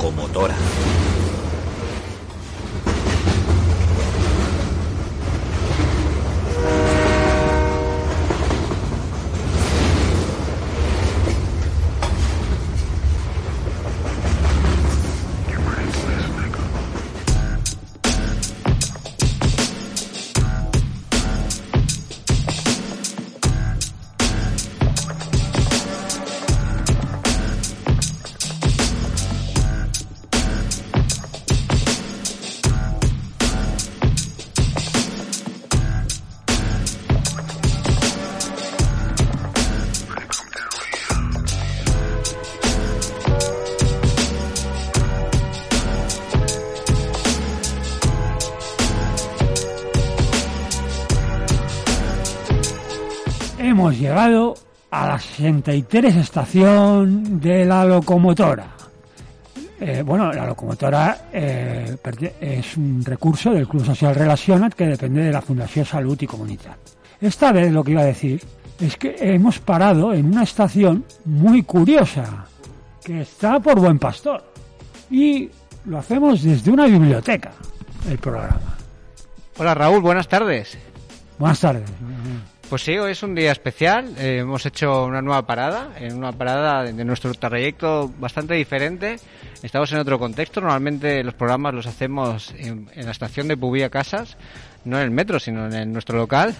Locomotora. 83 estación de la locomotora. Eh, bueno, la locomotora eh, es un recurso del Club Social Relacionat que depende de la Fundación Salud y Comunidad. Esta vez lo que iba a decir es que hemos parado en una estación muy curiosa, que está por Buen Pastor. Y lo hacemos desde una biblioteca, el programa. Hola Raúl, buenas tardes. Buenas tardes. Pues sí, hoy es un día especial. eh, hemos hecho una nueva parada, en una parada de, nuestro trayecto bastante diferente. Estamos en otro contexto. Normalmente los programas los hacemos en, en la estación de Pubía Casas, no en el metro, sino en, el- nuestro local.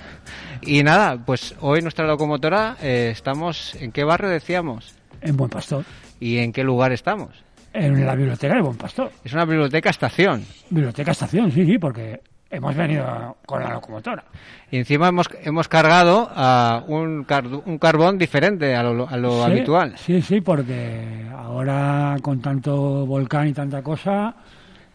Y nada, pues hoy nuestra locomotora eh, estamos en qué barrio decíamos En Buen Pastor. y en qué lugar estamos. En la biblioteca de Buen Pastor. Es una biblioteca estación. Biblioteca estación, sí, sí, porque hemos venido con la locomotora. Y encima hemos, hemos cargado a un, car- un carbón diferente a lo, a lo Sí, habitual. Sí, sí, porque ahora con tanto volcán y tanta cosa,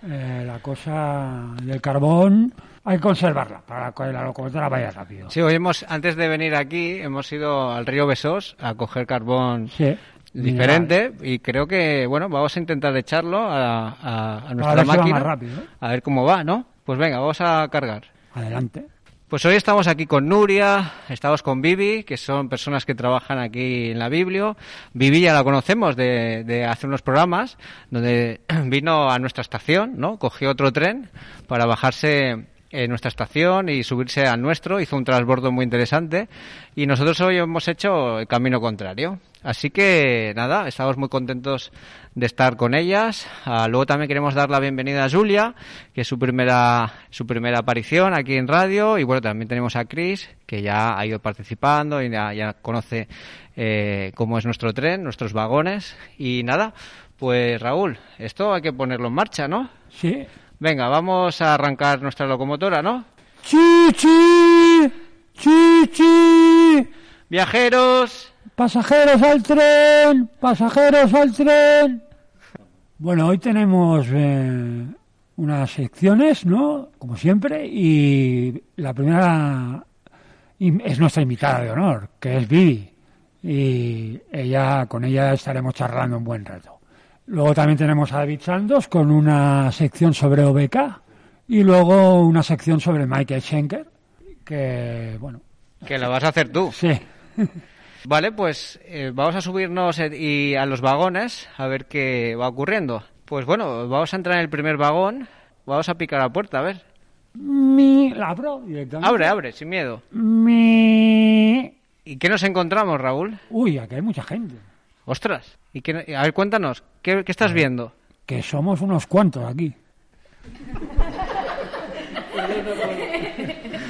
eh, la cosa del carbón hay que conservarla para que la locomotora vaya rápido. Sí, hoy hemos, antes de venir aquí, hemos ido al río Besós a coger carbón Sí. diferente y creo que, bueno, vamos a intentar echarlo a, a- a nuestra va máquina. más rápido, ¿eh? A ver cómo va, ¿no? Pues venga, vamos a cargar. Adelante. Pues hoy estamos aquí con Nuria, estamos con Vivi, que son personas que trabajan aquí en la Biblio. Vivi ya la conocemos de, de hace unos programas, donde vino a nuestra estación, ¿no? Cogió otro tren para bajarse en nuestra estación y subirse al nuestro, hizo un transbordo muy interesante y nosotros hoy hemos hecho el camino contrario. Así que nada, estamos muy contentos de estar con ellas. Ah, luego también queremos dar la bienvenida a Julia, que es su primera, su primera aparición aquí en radio. Y bueno, también tenemos a Chris, que ya ha ido participando y ya, ya conoce eh, cómo es nuestro tren, nuestros vagones. Y nada, pues Raúl, esto hay que ponerlo en marcha, ¿no? Sí. Venga, vamos a arrancar nuestra locomotora, ¿no? ¡Chichi! ¡Chichi! Viajeros, ¡Pasajeros al tren! ¡Pasajeros al tren! Bueno, hoy tenemos eh, unas secciones, ¿no? Como siempre, y la primera es nuestra invitada de honor, que es Vivi. Y ella, con ella estaremos charlando un buen rato. Luego también tenemos a David Santos con una sección sobre OBK y luego una sección sobre Michael Schenker, que, bueno, que lo vas a hacer tú. sí. Vale, pues eh, vamos a subirnos eh, y a los vagones a ver qué va ocurriendo. Pues bueno, vamos a entrar en el primer vagón. Vamos a picar a la puerta, a ver. Mi, la abro directamente. Abre, abre, sin miedo. Mi. ¿Y qué nos encontramos, Raúl? Uy, aquí hay mucha gente. Ostras. ¿Y qué, a ver, cuéntanos, ¿qué, qué estás viendo? Que somos unos cuantos aquí.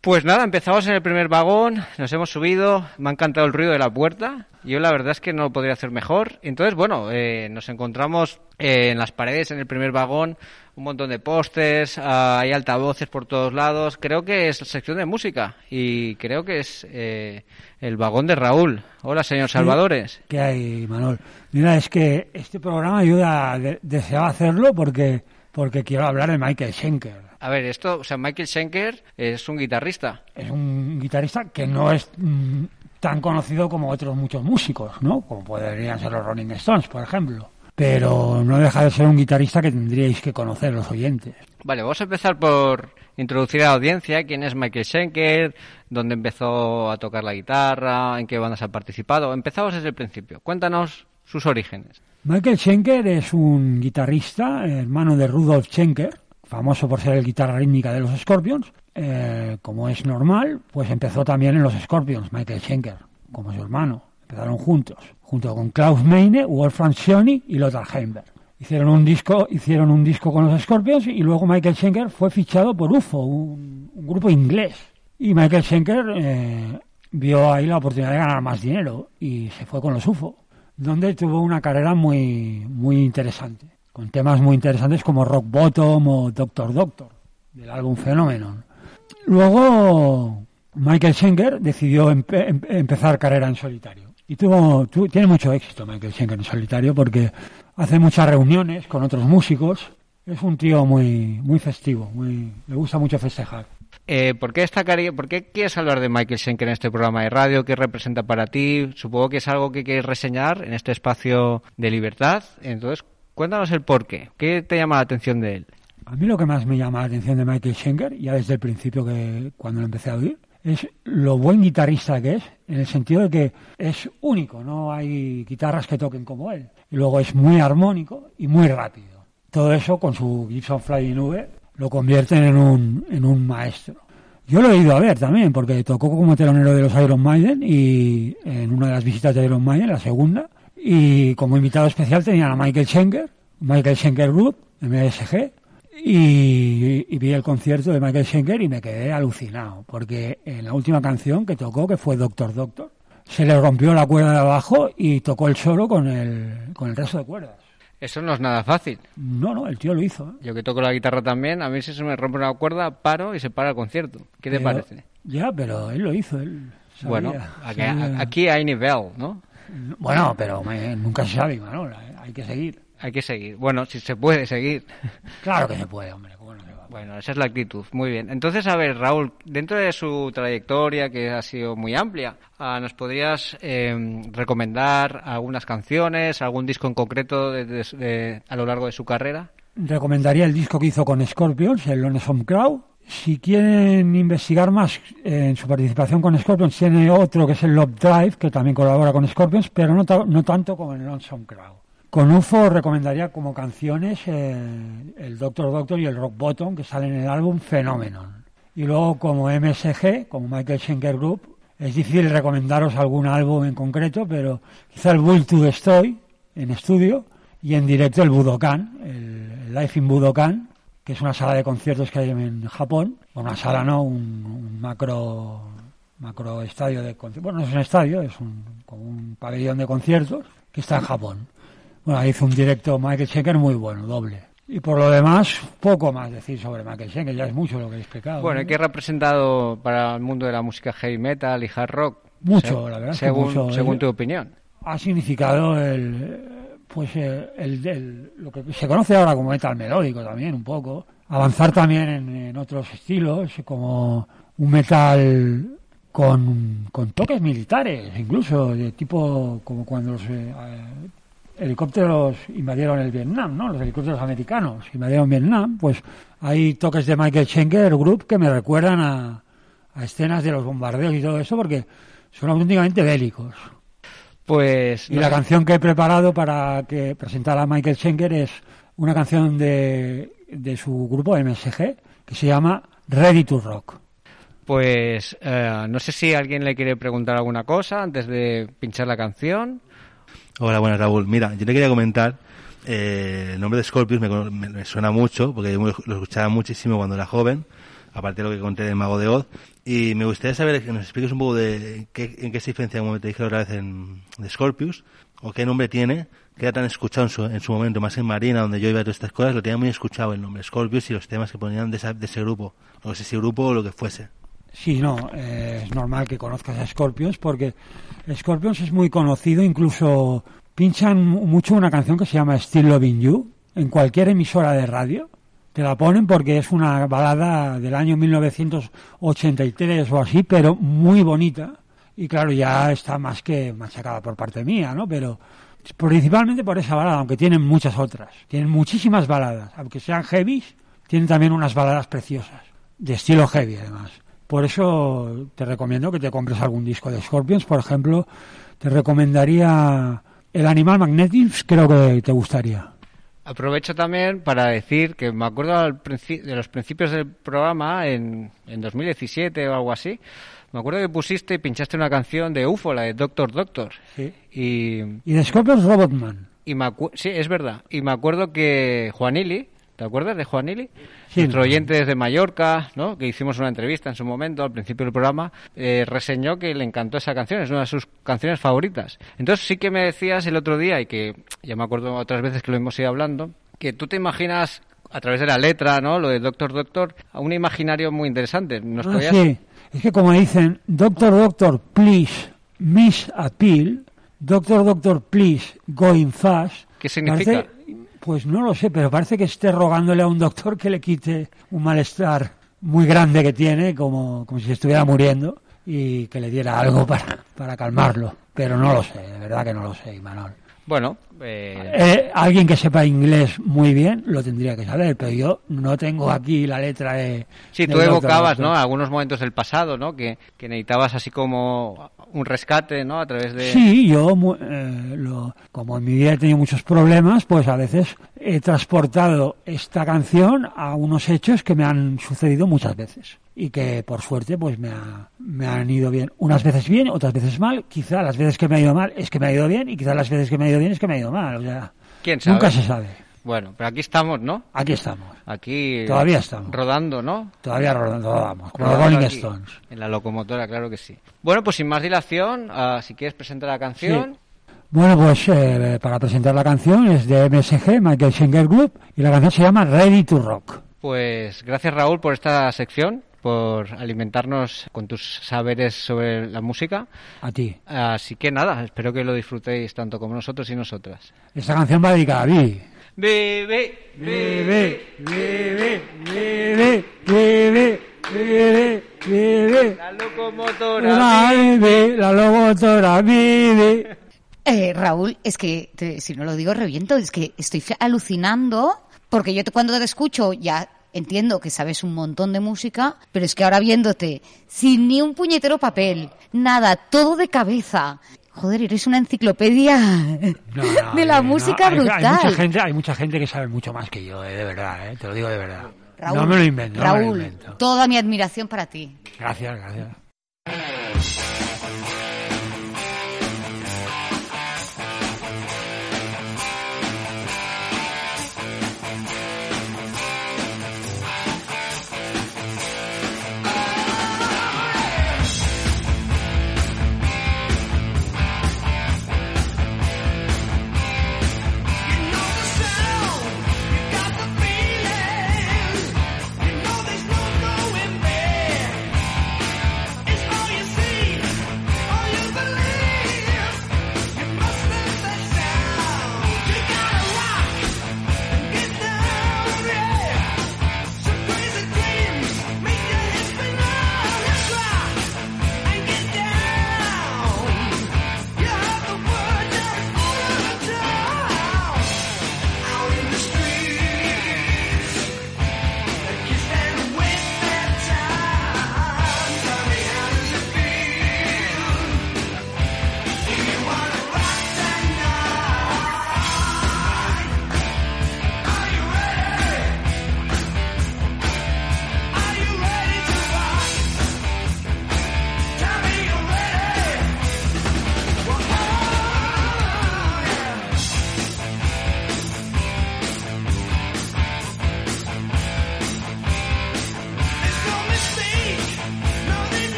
Pues nada, empezamos en el primer vagón, nos hemos subido, me ha encantado el ruido de la puerta. Yo la verdad es que no lo podría hacer mejor. Entonces, bueno, eh, nos encontramos eh, en las paredes, en el primer vagón, un montón de pósters, ah, hay altavoces por todos lados. Creo que es sección de música y creo que es eh, el vagón de Raúl. Hola, señor Salvadores. ¿Qué hay, Manuel? Mira, es que este programa yo ya de- deseaba hacerlo porque, porque quiero hablar de Michael Schenker. A ver, esto, o sea, Michael Schenker es un guitarrista. Es un guitarrista que no es mm, tan conocido como otros muchos músicos, ¿no? Como podrían ser los Rolling Stones, por ejemplo. Pero no deja de ser un guitarrista que tendríais que conocer los oyentes. Vale, vamos a empezar por introducir a la audiencia quién es Michael Schenker, dónde empezó a tocar la guitarra, en qué bandas ha participado. Empezamos desde el principio. Cuéntanos sus orígenes. Michael Schenker es un guitarrista, hermano de Rudolf Schenker, famoso por ser el guitarra rítmica de los Scorpions. Eh, como es normal, pues empezó también en los Scorpions, Michael Schenker, como su hermano. Empezaron juntos, junto con Klaus Meine, Wolfram Schoeni y Lothar Heimberg. Hicieron un disco, hicieron un disco con los Scorpions y luego Michael Schenker fue fichado por UFO, un, un grupo inglés. Y Michael Schenker eh, vio ahí la oportunidad de ganar más dinero y se fue con los UFO, donde tuvo una carrera muy, muy interesante, con temas muy interesantes como Rock Bottom o Doctor Doctor, del álbum Phenomenon. Luego Michael Schenker decidió empe- em- empezar carrera en solitario. Y tuvo, tu- tiene mucho éxito Michael Schenker en solitario porque hace muchas reuniones con otros músicos. Es un tío muy, muy festivo, muy, le gusta mucho festejar. Eh, ¿por, qué destacaría, ¿Por qué quieres hablar de Michael Schenker en este programa de radio? ¿Qué representa para ti? Supongo que es algo que quieres reseñar en este espacio de libertad. Entonces, cuéntanos el por qué. ¿Qué te llama la atención de él? A mí lo que más me llama la atención de Michael Schenker, ya desde el principio que cuando lo empecé a oír, es lo buen guitarrista que es, en el sentido de que es único, no hay guitarras que toquen como él. Y luego es muy armónico y muy rápido. Todo eso con su Gibson Flying V lo convierten en un, en un maestro. Yo lo he ido a ver también, porque tocó como telonero de los Iron Maiden y en una de las visitas de Iron Maiden, la segunda, y como invitado especial tenían a Michael Schenker, Michael Schenker Group, MSG, y, y vi el concierto de Michael Schenker y me quedé alucinado, porque en la última canción que tocó, que fue Doctor Doctor, se le rompió la cuerda de abajo y tocó el solo con el, con el resto de cuerdas. Eso no es nada fácil. No, no, el tío lo hizo. ¿eh? Yo que toco la guitarra también, a mí si se me rompe una cuerda, paro y se para el concierto. ¿Qué te parece? Ya, pero él lo hizo, él sabía, bueno, aquí, sabía. aquí hay nivel, ¿no? Bueno, pero me- nunca se sabe, Manol, ¿eh? hay que seguir. Hay que seguir. Bueno, si se puede seguir. Claro que se puede, hombre. Bueno, esa es la actitud. Muy bien. Entonces, a ver, Raúl, dentro de su trayectoria, que ha sido muy amplia, ah, ¿nos podrías eh, recomendar algunas canciones, algún disco en concreto de- de- de- a lo largo de su carrera? Recomendaría el disco que hizo con Scorpions, el Lonesome Crow. Si quieren investigar más eh, en su participación con Scorpions, tiene otro que es el Love Drive, que también colabora con Scorpions, pero no, no tanto como el Lonesome Crow. Con UFO recomendaría como canciones eh, el Doctor Doctor y el Rock Bottom, que salen en el álbum Phenomenon. Y luego como MSG, como Michael Schenker Group, es difícil recomendaros algún álbum en concreto, pero quizá el Will to Destroy en estudio y en directo el Budokan, el, Life in Budokan, que es una sala de conciertos que hay en Japón, o una sala no, un, macro macro estadio de conciertos, bueno, no es un estadio, es como un pabellón de conciertos que está en Japón. Bueno, hizo un directo Michael Schenker muy bueno, doble. Y por lo demás, poco más decir sobre Michael Schenker, ya es mucho lo que he explicado. Bueno, ¿no? ¿y qué ha representado para el mundo de la música heavy metal y hard rock? Mucho, Se- la verdad Según, mucho. según tu opinión. ha significado el pues el, el- lo que se conoce ahora como metal melódico también un poco avanzar también en, en otros estilos como un metal con, con toques militares incluso de tipo como cuando los eh, eh, helicópteros invadieron el Vietnam no los helicópteros americanos invadieron Vietnam pues hay toques de Michael Schenker Group que me recuerdan a, a escenas de los bombardeos y todo eso porque son auténticamente bélicos Pues y la sé- canción que he preparado para que presentara a Michael Schenker es una canción de, de su grupo MSG que se llama Ready to Rock. Pues eh, no sé si alguien le quiere preguntar alguna cosa antes de pinchar la canción. Hola, buenas Raúl. Mira, yo le quería comentar, eh, el nombre de Scorpions me, me- suena mucho, porque yo lo escuchaba muchísimo cuando era joven. aparte de lo que conté del Mago de Oz. Y me gustaría saber que nos expliques un poco de qué, en qué se diferencia, como te dije otra vez, en, de Scorpius, o qué nombre tiene, que era tan escuchado en su, en su momento, más en Marina, donde yo iba a todas estas cosas, lo tenía muy escuchado el nombre Scorpius y los temas que ponían de, esa- de ese grupo, o si ese grupo o lo que fuese. Sí, no, eh, es normal que conozcas a Scorpions porque Scorpions es muy conocido, incluso pinchan mucho una canción que se llama Still Loving You en cualquier emisora de radio. Te la ponen porque es una balada del año 1983 o así, pero muy bonita. Y claro, ya está más que machacada por parte mía, ¿no? Pero principalmente por esa balada, aunque tienen muchas otras. Tienen muchísimas baladas, aunque sean heavies, tienen también unas baladas preciosas, de estilo heavy además. Por eso te recomiendo que te compres algún disco de Scorpions, por ejemplo, te recomendaría el Animal Magnetics, creo que te gustaría. Aprovecho también para decir que me acuerdo al de los principios del programa, en, en 2017 o algo así, me acuerdo que pusiste y pinchaste una canción de UFO, la de Doctor Doctor. Sí. Y, Y de Scorpions Robotman. y me sí, es verdad. Y me acuerdo que Juanili, ¿te acuerdas de Juanili? Sí. Nuestro oyente desde Mallorca, ¿no? que hicimos una entrevista en su momento, al principio del programa, eh, reseñó que le encantó esa canción, es una de sus canciones favoritas. Entonces sí que me decías el otro día, y que ya me acuerdo otras veces que lo hemos ido hablando, que tú te imaginas a través de la letra, ¿no? Lo de Doctor Doctor, a un imaginario muy interesante. ¿Nos Ah, sí, es que como dicen, Doctor Doctor, please, miss appeal, Doctor Doctor, please, going fast. ¿Qué significa? Parece- pues no lo sé, pero parece que esté rogándole a un doctor que le quite un malestar muy grande que tiene, como, como si estuviera muriendo, y que le diera algo para, para calmarlo. Pero no lo sé, de verdad que no lo sé, Imanol. Bueno, eh, Eh, alguien que sepa inglés muy bien lo tendría que saber, pero yo no tengo aquí la letra de. Sí, tú evocabas. ¿no? Algunos momentos del pasado, ¿no? Que, que necesitabas así como un rescate, ¿no? A través de... Sí, yo, eh, lo- como en mi vida he tenido muchos problemas, pues a veces he transportado esta canción a unos hechos que me han sucedido muchas veces y que por suerte pues me, ha- me han ido bien. Unas veces bien, otras veces mal. Quizá las veces que me ha ido mal es que me ha ido bien y quizá las veces que me ha ido bien es que me ha ido mal. O sea, ¿Quién sabe? nunca se sabe. Bueno, pero aquí estamos, ¿no? Aquí estamos. Aquí... Todavía estamos. Rodando, ¿no? Todavía rodando, vamos, como los Rolling aquí, Stones. En la locomotora, claro que sí. Bueno, pues sin más dilación, ah, si quieres presentar la canción... Bueno, pues eh, para presentar la canción es de MSG, Michael Schenker Group, y la canción se llama Ready to Rock. Pues gracias Raúl por esta sección, por alimentarnos con tus saberes sobre la música. A ti. Así que nada, espero que lo disfrutéis tanto como nosotros y nosotras. Esta canción va dedicada a mí. Bebé, Bebe, bebe, bebe, bebe, bebe, bebe. la locomotora. La la locomotora bebe. Eh, Raúl, es que, te- si no lo digo, reviento. Es que estoy alucinando, porque yo te, cuando te escucho ya entiendo que sabes un montón de música, pero es que ahora viéndote sin ni un puñetero papel, nada, todo de cabeza. Joder, eres una enciclopedia No, no, de la no, música hay- brutal. Hay mucha, gente, hay mucha gente que sabe mucho más que yo, eh, de verdad, eh, te lo digo de verdad. Raúl, no me lo invento, no me lo Raúl, invento. toda mi admiración para ti. Gracias, gracias.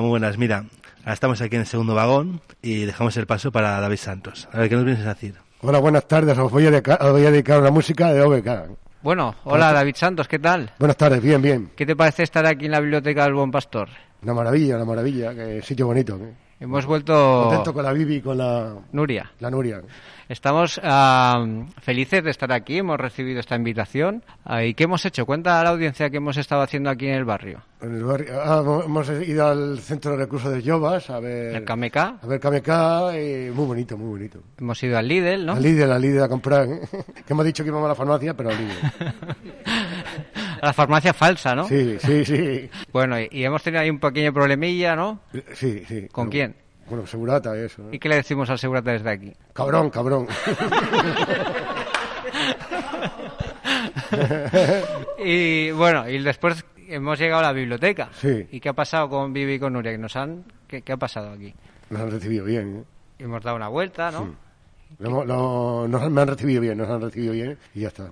Hola, muy buenas. Mira, ahora estamos aquí en el segundo vagón y dejamos el paso para David Santos. A ver, ¿qué nos vienes a decir? Hola, buenas tardes. Os voy a, dedicar, os voy a dedicar una música de OBK. Bueno, hola David Santos, ¿qué tal? Buenas tardes, bien, bien. ¿Qué te parece estar aquí en la biblioteca del Buen Pastor? Una maravilla, una maravilla. Que sitio bonito. ¿eh? Hemos vuelto... Contento con la Bibi y con la... Nuria. La Nuria. Estamos ah, felices de estar aquí, hemos recibido esta invitación. Ah, ¿Y qué hemos hecho? Cuenta a la audiencia que hemos estado haciendo aquí en el barrio. En el barrio. Ah, hemos ido al centro de recursos de Jovas a ver... ¿El KMK? A ver KMK, y muy bonito, muy bonito. Hemos ido al Lidl, ¿no? Al Lidl, al Lidl a comprar. ¿eh? que hemos dicho que íbamos a la farmacia, pero al Lidl. a la farmacia falsa, ¿no? Sí, sí, sí. Bueno, y, y hemos tenido ahí un pequeño problemilla, ¿no? Sí, sí. ¿Con pero, quién? Bueno, segurata y eso. ¿Y qué le decimos al segurata desde aquí? Cabrón, cabrón. y bueno, y después hemos llegado a la biblioteca. Sí. ¿Y qué ha pasado con Vivi y con Nuria? ¿Nos han... ¿Qué, qué ha pasado aquí? Nos han recibido bien. ¿eh? Hemos dado una vuelta, ¿no? Sí. Lo, lo, nos, me han recibido bien, nos han recibido bien y ya está.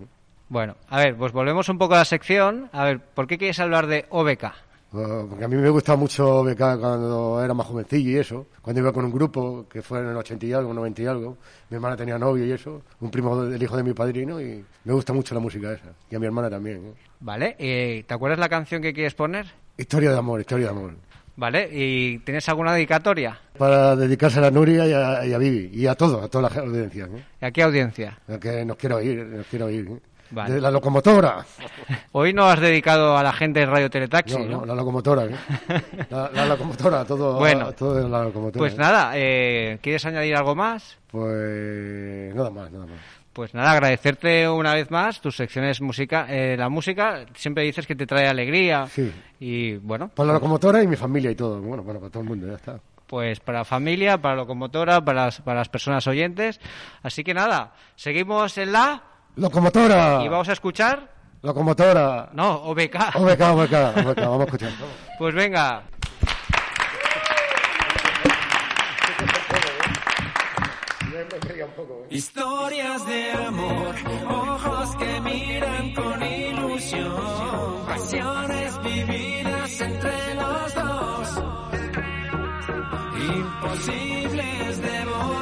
¿No? Bueno, a ver, pues volvemos un poco a la sección. A ver, ¿por qué quieres hablar de OBK? Uh, porque a mí me gustaba mucho BK cuando era más jovencillo y eso. Cuando iba con un grupo, que fue en el 80 y algo, 90 y algo. Mi hermana tenía novio y eso. Un primo del hijo de mi padrino y me gusta mucho la música esa. Y a mi hermana también. ¿eh? Vale, eh, ¿te acuerdas la canción que quieres poner? Historia de amor, historia de amor. Vale, ¿y tienes alguna dedicatoria? Para dedicarse a la Nuria y a, y a Vivi. Y a todo, a toda la audiencia. ¿eh? ¿Y a qué audiencia? A que nos quiero oír, nos quiero oír. ¿eh? Vale. De la locomotora. Hoy no has dedicado a la gente de Radio Teletaxi, No, ¿no? no, la locomotora. ¿eh? La, la locomotora, todo, Bueno. todo la locomotora. Pues ¿eh? nada, eh, ¿quieres añadir algo más? Pues nada más, nada más. Pues nada, agradecerte una vez más tus secciones música. Eh, la música siempre dices que te trae alegría. Sí. Y bueno, Para la locomotora y mi familia y todo. Bueno, bueno, para todo el mundo, ya está. pues para familia, para locomotora, para las, para las personas oyentes. Así que nada, seguimos en la ¡Locomotora! y vamos a escuchar. ¡Locomotora! No, OBK. OBK, OBK, OBK, vamos a escuchar. Pues venga. Historias de amor, ojos que miran con ilusión, pasiones vividas entre los dos, imposibles de borrar.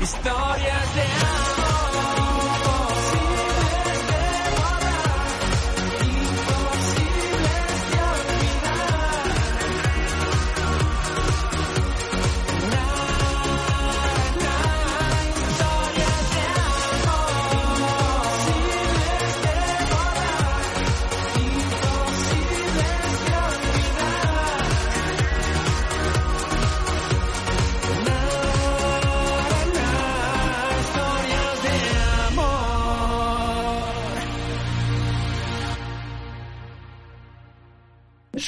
Historias de amor.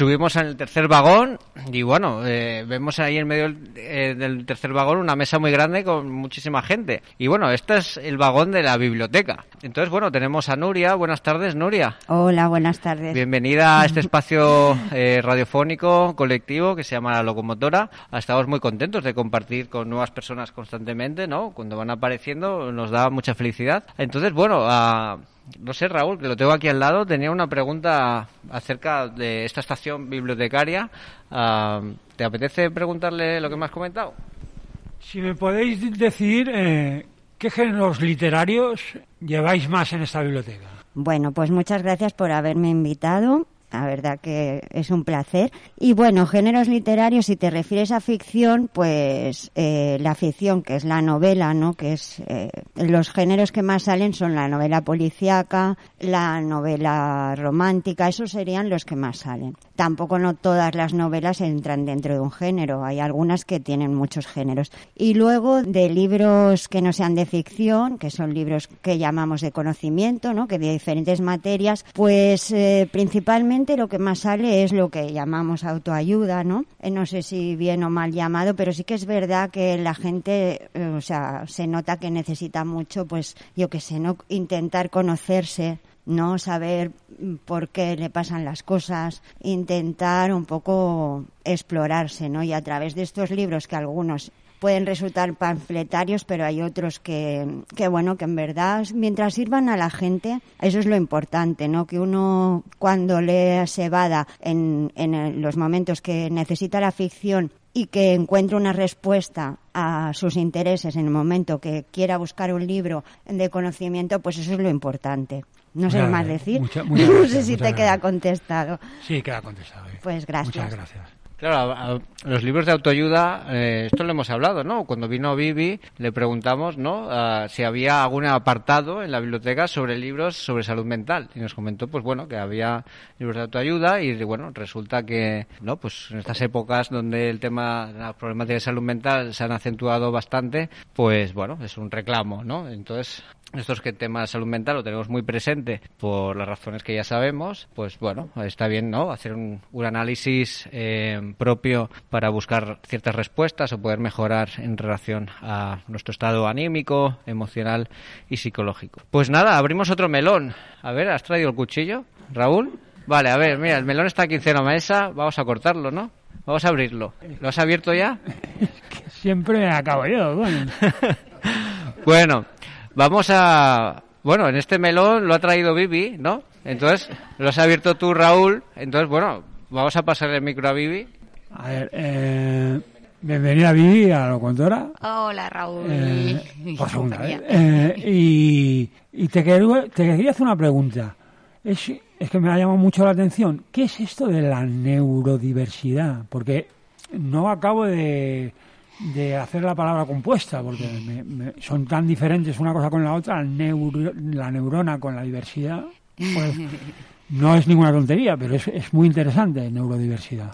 Subimos en el tercer vagón y bueno, eh, vemos ahí en medio del, eh, del tercer vagón una mesa muy grande con muchísima gente. Y bueno, este es el vagón de la biblioteca. Entonces, bueno, tenemos a Nuria. Buenas tardes, Nuria. Hola, buenas tardes. Bienvenida a este espacio eh, radiofónico colectivo que se llama La Locomotora. Estamos muy contentos de compartir con nuevas personas constantemente, ¿no? Cuando van apareciendo nos da mucha felicidad. Entonces, bueno, a- no sé, Raúl, que lo tengo aquí al lado, tenía una pregunta acerca de esta estación bibliotecaria. Ah, ¿Te apetece preguntarle lo que me has comentado? Si me podéis decir eh, qué géneros literarios lleváis más en esta biblioteca. Bueno, pues muchas gracias por haberme invitado. La verdad que es un placer. Y bueno, géneros literarios, si te refieres a ficción, pues eh, la ficción, que es la novela, ¿no? Que es eh, los géneros que más salen son la novela policíaca, la novela romántica, esos serían los que más salen. Tampoco no todas las novelas entran dentro de un género, hay algunas que tienen muchos géneros. Y luego de libros que no sean de ficción, que son libros que llamamos de conocimiento, ¿no? Que de diferentes materias, pues eh, principalmente lo que más sale es lo que llamamos autoayuda, ¿no? Eh, no sé si bien o mal llamado, pero sí que es verdad que la gente, eh, o sea, se nota que necesita mucho, pues yo que sé, no intentar conocerse no saber por qué le pasan las cosas, intentar un poco explorarse, ¿no? Y a través de estos libros que algunos pueden resultar panfletarios, pero hay otros que, que bueno, que en verdad, mientras sirvan a la gente, eso es lo importante, ¿no? Que uno cuando lee se vada en, en los momentos que necesita la ficción y que encuentre una respuesta a sus intereses en el momento que quiera buscar un libro de conocimiento, pues eso es lo importante. No sé más decir. mucha- muchas no sé si te queda contestado. Sí, queda contestado. eh. Pues gracias. Muchas gracias. Claro, a- los libros de autoayuda, eh, esto lo hemos hablado, ¿no? Cuando vino Vivi le preguntamos, ¿no? Ah, si había algún apartado en la biblioteca sobre libros sobre salud mental y nos comentó, pues bueno, que había libros de autoayuda y bueno, resulta que, ¿no? Pues en estas épocas donde el tema, la problemática de salud mental se han acentuado bastante, pues bueno, es un reclamo, ¿no? Entonces estos que tema de salud mental lo tenemos muy presente por las razones que ya sabemos, pues bueno, está bien, ¿no? Hacer un, un análisis eh, propio para buscar ciertas respuestas o poder mejorar en relación a nuestro estado anímico, emocional y psicológico. Pues nada, abrimos otro melón. A ver, ¿has traído el cuchillo, Raúl? Vale, a ver, mira, el melón está aquí de la mesa, vamos a cortarlo, ¿no? Vamos a abrirlo. ¿Lo has abierto ya? Siempre acabo yo. Bueno, Bueno, vamos a... Bueno, en este melón lo ha traído Vivi, ¿no? Entonces, lo has abierto tú, Raúl. Entonces, bueno, vamos a pasar el micro a Vivi. a ver, eh, bienvenida Vivi a la locutora. Hola, Raúl. Eh, Y por segunda vez. Eh, y y te, quería, te quería hacer una pregunta. Es, es que me ha llamado mucho la atención. ¿Qué es esto de la neurodiversidad? Porque no acabo de, de hacer la palabra compuesta, porque me- me- son tan diferentes una cosa con la otra, neuro- la neurona con la diversidad. Pues, no es ninguna tontería, pero es, es muy interesante, neurodiversidad.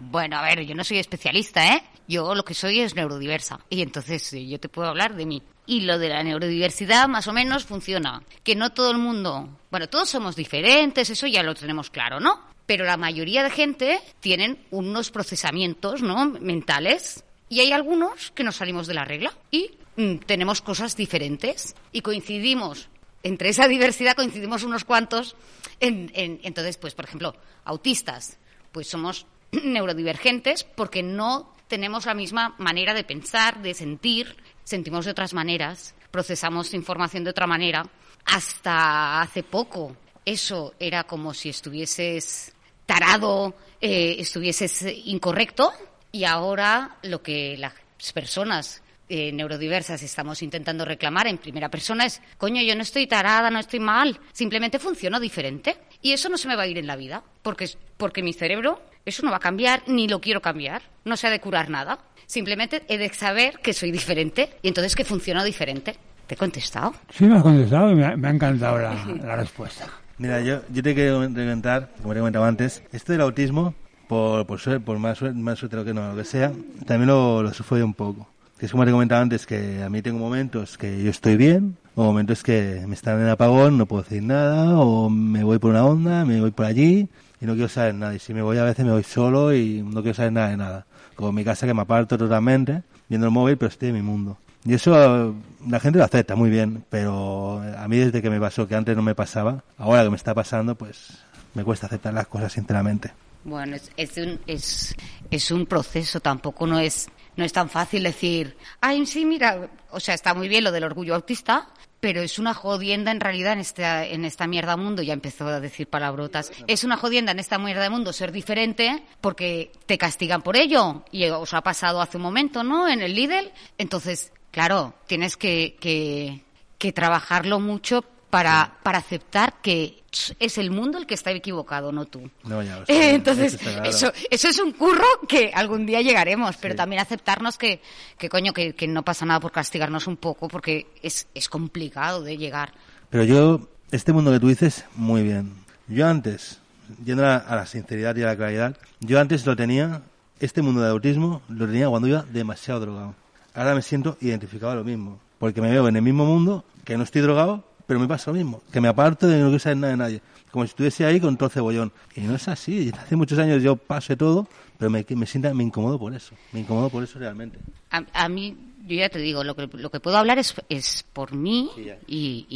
Bueno, a ver, yo no soy especialista, ¿eh? Yo lo que soy es neurodiversa. Y entonces eh, yo te puedo hablar de mí. Y lo de la neurodiversidad más o menos funciona. Que no todo el mundo... Bueno, todos somos diferentes, eso ya lo tenemos claro, ¿no? Pero la mayoría de gente tienen unos procesamientos, ¿no? Mentales. Y hay algunos que nos salimos de la regla. Y mm, tenemos cosas diferentes. Y coincidimos. Entre esa diversidad coincidimos unos cuantos. En, en- entonces, pues, por ejemplo, autistas. Pues somos neurodivergentes porque no tenemos la misma manera de pensar, de sentir, sentimos de otras maneras, procesamos información de otra manera. Hasta hace poco eso era como si estuvieses tarado, eh, estuvieses incorrecto y ahora lo que las personas eh, neurodiversas estamos intentando reclamar en primera persona es, coño, yo no estoy tarada, no estoy mal, simplemente funciono diferente. Y eso no se me va a ir en la vida, porque, porque mi cerebro, eso no va a cambiar, ni lo quiero cambiar, no se ha de curar nada. Simplemente he de saber que soy diferente y entonces que funciono diferente. ¿Te he contestado? Sí, me has contestado y me ha, me ha encantado la, la respuesta. Mira, yo, yo te quiero comentar, como te he comentado antes, esto del autismo, por, por, suerte, por más, suerte, más suerte lo que no, lo que sea, también lo, lo un poco. Que es como te he comentado antes, que a mí tengo momentos que yo estoy bien, o momentos que me están en apagón, no puedo decir nada, o me voy por una onda, me voy por allí, y no quiero saber nada. Y si me voy a veces me voy solo y no quiero saber nada de nada. Como mi casa que me aparto totalmente, viendo el móvil, pero estoy en mi mundo. Y eso la gente lo acepta muy bien, pero a mí desde que me pasó, que antes no me pasaba, ahora que me está pasando, pues me cuesta aceptar las cosas sinceramente. Bueno, es, es, un, es, es un proceso, tampoco no es, no es tan fácil decir, ay, sí, mira, o sea, está muy bien lo del orgullo autista, pero es una jodienda en realidad en esta, en esta mierda mundo, ya empezó a decir palabrotas, es una jodienda en esta mierda de mundo ser diferente porque te castigan por ello, y os ha pasado hace un momento, ¿no?, en el Lidl, entonces, claro, tienes que, que, que trabajarlo mucho para, para aceptar que es el mundo el que está equivocado, no tú. No, ya Entonces, eso está claro. eso, eso es un curro que algún día llegaremos, pero Sí. también aceptarnos que, que coño, que, que no pasa nada por castigarnos un poco, porque es, es complicado de llegar. Pero yo, este mundo que tú dices, muy bien. Yo antes, yendo a, a la sinceridad y a la claridad, yo antes lo tenía, este mundo de autismo, lo tenía cuando iba demasiado drogado. Ahora me siento identificado a lo mismo, porque me veo en el mismo mundo, que no estoy drogado, pero me pasa lo mismo, que me aparto de no quiero saber nada de nadie, como si estuviese ahí con todo cebollón. Y no es así, hace muchos años yo paso de todo, pero me, me sienta, me incomodo por eso, me incomodo por eso realmente. A, a mí, yo ya te digo, lo que, lo que puedo hablar es, es por mí Sí, y,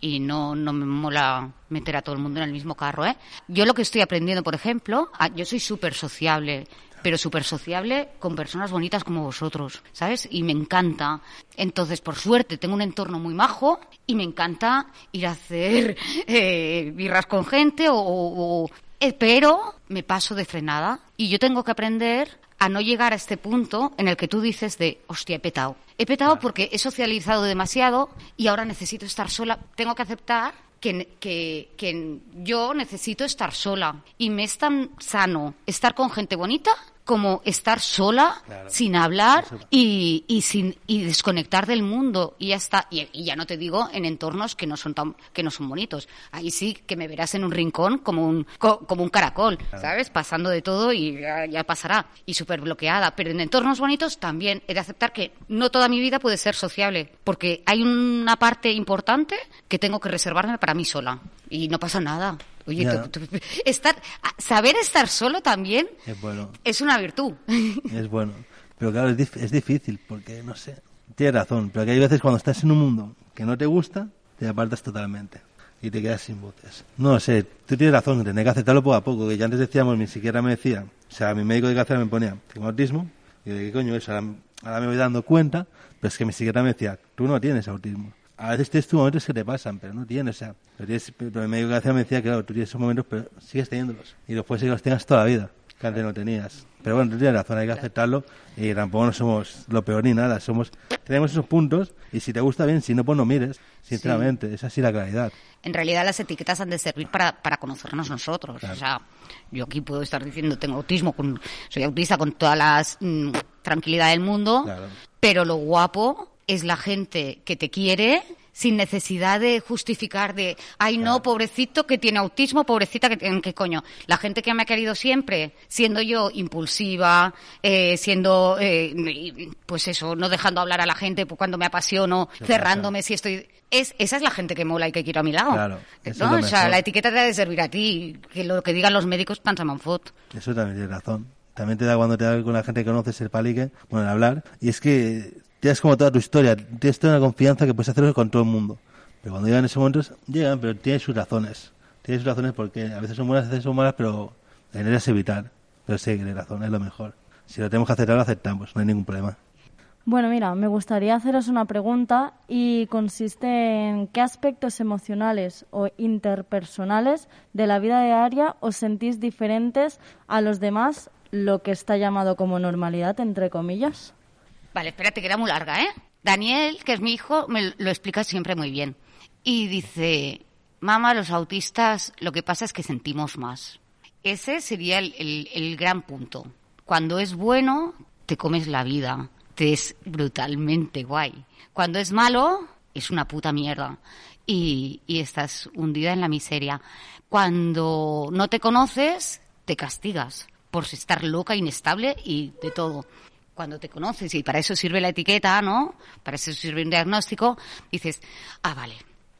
y, y no, no me mola meter a todo el mundo en el mismo carro, ¿eh? Yo lo que estoy aprendiendo, por ejemplo, a- yo soy súper sociable, pero súper sociable con personas bonitas como vosotros, ¿sabes? Y me encanta. Entonces, por suerte, tengo un entorno muy majo y me encanta ir a hacer eh, birras con gente o- eh, pero me paso de frenada y yo tengo que aprender a no llegar a este punto en el que tú dices de, hostia, he petado. He petado porque he socializado demasiado y ahora necesito estar sola. Tengo que aceptar que, que, que yo necesito estar sola. Y me es tan sano estar con gente bonita como estar sola, Claro. sin hablar y, y sin y desconectar del mundo. Y ya está. Y, y ya no te digo en entornos que no son tan que no son bonitos. Ahí sí que me verás en un rincón como un co- como un caracol sabes pasando de todo y ya, ya pasará. Y súper bloqueada pero en entornos bonitos también. He de aceptar que no toda mi vida puede ser sociable porque hay una parte importante que tengo que reservarme para mí sola. Y no pasa nada oye Ya. tú- tú- estar a- saber estar solo también Es bueno. es una virtud Es bueno. Pero claro, es, dif- es difícil porque, no sé, tienes razón, pero que hay veces cuando estás en un mundo que no te gusta, te apartas totalmente y te quedas sin voces. No sé, tú tienes razón, tendré que aceptarlo poco a poco, que ya antes decíamos, ni siquiera me decía, o sea, mi médico de cáncer me ponía, tengo autismo, y yo, ¿qué coño es? Ahora, ahora me voy dando cuenta, pero es que mi psiquiatra me decía, tú no tienes autismo. A veces tienes tus momentos que te pasan, pero no tienes, o sea, pero, tienes, pero el médico de cáncer me decía, claro, tú tienes esos momentos, pero sigues teniéndolos. Y después que los tengas toda la vida, que antes no tenías. Pero bueno, tú tienes razón, hay que aceptarlo y tampoco no somos lo peor ni nada, somos tenemos esos puntos y si te gusta bien, si no, pues no mires, sinceramente, es así la claridad. en realidad las etiquetas han de servir para, para conocernos nosotros. Claro. O sea, yo aquí puedo estar diciendo tengo autismo, con, soy autista con toda la mm, tranquilidad del mundo, Claro. pero lo guapo es la gente que te quiere sin necesidad de justificar de, ay no, pobrecito que tiene autismo, pobrecita que tiene, ¿qué coño? La gente que me ha querido siempre, siendo yo impulsiva, eh, siendo, eh, pues eso, no dejando hablar a la gente cuando me apasiono, cerrándome si estoy... Es, esa es la gente que mola y que quiero a mi lado. Claro, ¿no? O sea, la etiqueta te ha de servir a ti, que lo que digan los médicos, panza fot. Eso también tienes razón. También te da cuando te da con la gente que conoces el palique, bueno, el hablar, y es que tienes como toda tu historia, tienes toda una confianza que puedes hacerlo con todo el mundo. Pero cuando llegan esos momentos, llegan, pero tienen sus razones. Tienen sus razones porque a veces son buenas, a veces son malas, pero la idea es evitar. Pero sí, tienes razón, es lo mejor. Si lo tenemos que aceptar, lo aceptamos, no hay ningún problema. Bueno, mira, me gustaría haceros una pregunta y consiste en qué aspectos emocionales o interpersonales de la vida diaria os sentís diferentes a los demás, lo que está llamado como normalidad, entre comillas. Vale, espérate, que era muy larga, ¿eh? Daniel, que es mi hijo, me lo explica siempre muy bien. Y dice, mamá, los autistas lo que pasa es que sentimos más. Ese sería el, el- gran punto. Cuando es bueno, te comes la vida. Te es brutalmente guay. Cuando es malo, es una puta mierda. Y, y estás hundida en la miseria. Cuando no te conoces, te castigas por estar loca, inestable y de todo. Cuando te conoces, y para eso sirve la etiqueta, ¿no? Para eso sirve un diagnóstico, dices, ah, vale,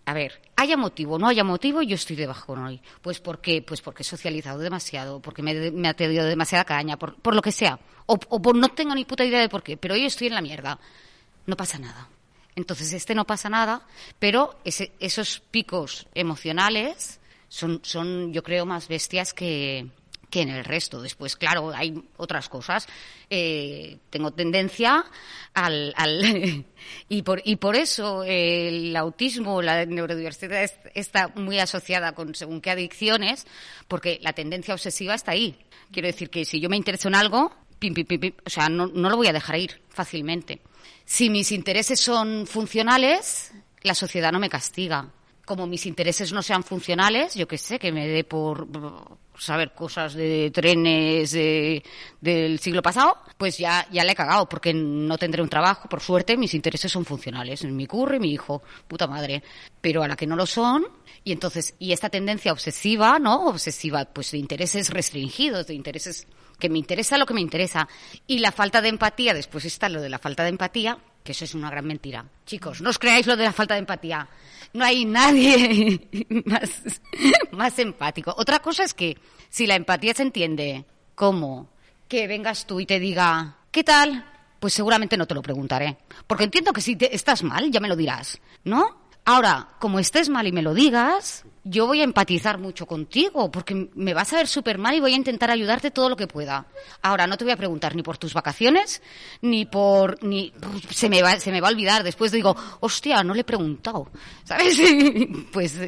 a ver, haya motivo, no haya motivo, yo estoy de bajón hoy. Pues ¿por qué? Pues porque he socializado demasiado, porque me, me ha tenido demasiada caña, por, por lo que sea. O, o por no tengo ni puta idea de por qué, pero hoy estoy en la mierda. No pasa nada. Entonces, este no pasa nada, pero ese- esos picos emocionales son, son, yo creo, más bestias que, que en el resto. Después, claro, hay otras cosas. Eh, tengo tendencia al... y, por, y por eso el autismo, la neurodiversidad es- está muy asociada con según qué adicciones, porque la tendencia obsesiva está ahí. Quiero decir que si yo me intereso en algo, o sea, no lo voy a dejar ir fácilmente. Si mis intereses son funcionales, la sociedad no me castiga. Como mis intereses no sean funcionales, yo qué sé, que me dé por por saber cosas de trenes de- del siglo pasado, pues ya, ya le he cagado, porque no tendré un trabajo. Por suerte, mis intereses son funcionales. Mi curro y mi hijo, puta madre. Pero a la que no lo son, y entonces, y esta tendencia obsesiva, ¿no? Obsesiva, pues de intereses restringidos, de intereses que me interesa lo que me interesa. Y la falta de empatía, después está lo de la falta de empatía, que eso es una gran mentira. Chicos, no os creáis lo de la falta de empatía. No hay nadie más, más empático. Otra cosa es que si la empatía se entiende como que vengas tú y te diga, ¿qué tal? Pues seguramente no te lo preguntaré. Porque entiendo que si te- estás mal, ya me lo dirás, ¿no? Ahora, como estés mal y me lo digas, yo voy a empatizar mucho contigo, porque me vas a ver súper mal y voy a intentar ayudarte todo lo que pueda. Ahora, no te voy a preguntar ni por tus vacaciones, ni por... ni Se me va, se me va a olvidar. Después digo, hostia, no le he preguntado. ¿Sabes? pues...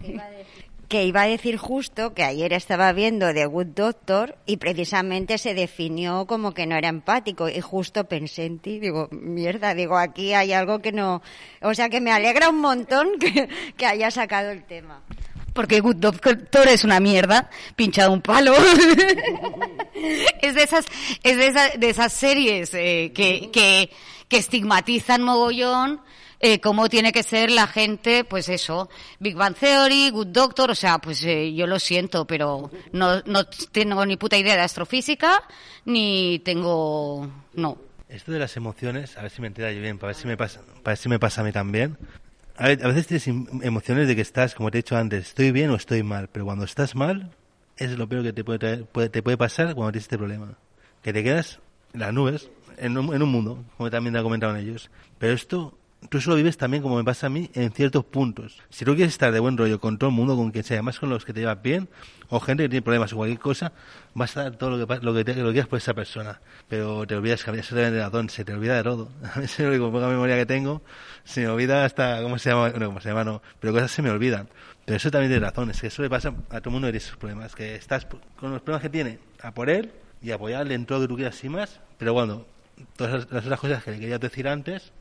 Que iba a decir justo que ayer estaba viendo The Good Doctor y precisamente se definió como que no era empático y justo pensé en ti, digo, mierda, digo, aquí hay algo que no... O sea que me alegra un montón que, que haya sacado el tema. Porque Good Doctor es una mierda, pinchado un palo. es de esas, es de, esa- de esas series eh, que, que, que estigmatizan mogollón eh, cómo tiene que ser la gente, pues eso, Big Bang Theory, Good Doctor, o sea, pues eh, yo lo siento, pero no, no tengo ni puta idea de astrofísica, ni tengo, no. Esto de las emociones, a ver si me entera yo bien, para ver si me pasa, para ver si me pasa a mí también. A, ver, a veces tienes em- emociones de que estás, como te he dicho antes, estoy bien o estoy mal, pero cuando estás mal, es lo peor que te puede, traer- puede- te puede pasar cuando tienes este problema. Que te quedas en las nubes, en un, en un mundo, como también te comentaron ellos. Pero esto, tú eso lo vives también, como me pasa a mí, en ciertos puntos. Si tú quieres estar de buen rollo con todo el mundo, con quien sea, más con los que te llevas bien, o gente que tiene problemas o cualquier cosa, vas a dar todo lo que, lo que, te- lo que quieras por esa persona. Pero te olvidas que había absolutamente razón, se te olvida de todo. A mí es lo único poca memoria que tengo, se me olvida hasta, ¿cómo se llama? No, ¿cómo se llama? No, pero cosas se me olvidan. Pero eso también tiene razón, es que eso le pasa a todo el mundo tiene esos problemas, que estás con los problemas que tiene, a por él y apoyarle en todo lo que tú quieras y más, pero cuando todas las, las otras cosas que le querías decir antes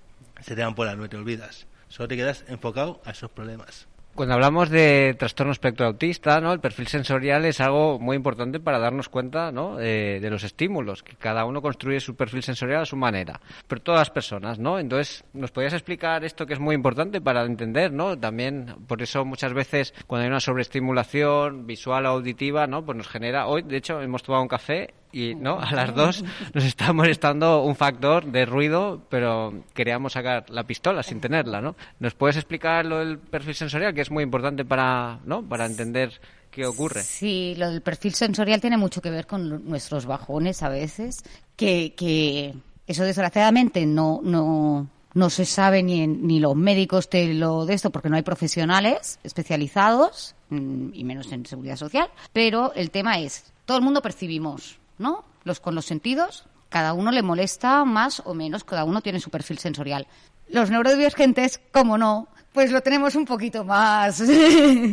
se te van por la nube, te olvidas. Solo te quedas enfocado a esos problemas. Cuando hablamos de trastorno espectro autista, ¿no? el perfil sensorial es algo muy importante para darnos cuenta ¿no? de, de los estímulos, que cada uno construye su perfil sensorial a su manera, pero todas las personas, ¿no? Entonces, ¿nos podrías explicar esto que es muy importante para entender, ¿no? También, por eso muchas veces cuando hay una sobreestimulación visual o auditiva, ¿no? Pues nos genera, hoy de hecho hemos tomado un café y no a las dos nos está molestando un factor de ruido pero queríamos sacar la pistola sin tenerla no nos puedes explicar lo del perfil sensorial que es muy importante para no para entender qué ocurre Sí, lo del perfil sensorial tiene mucho que ver con nuestros bajones a veces, que, que eso desgraciadamente no, no, no se sabe ni, ni los médicos te lo de esto porque no hay profesionales especializados mm, y menos en seguridad social, pero el tema es, todo el mundo percibimos, ¿no? Los con los sentidos, cada uno le molesta más o menos, cada uno tiene su perfil sensorial. Los neurodivergentes, como no, pues lo tenemos un poquito más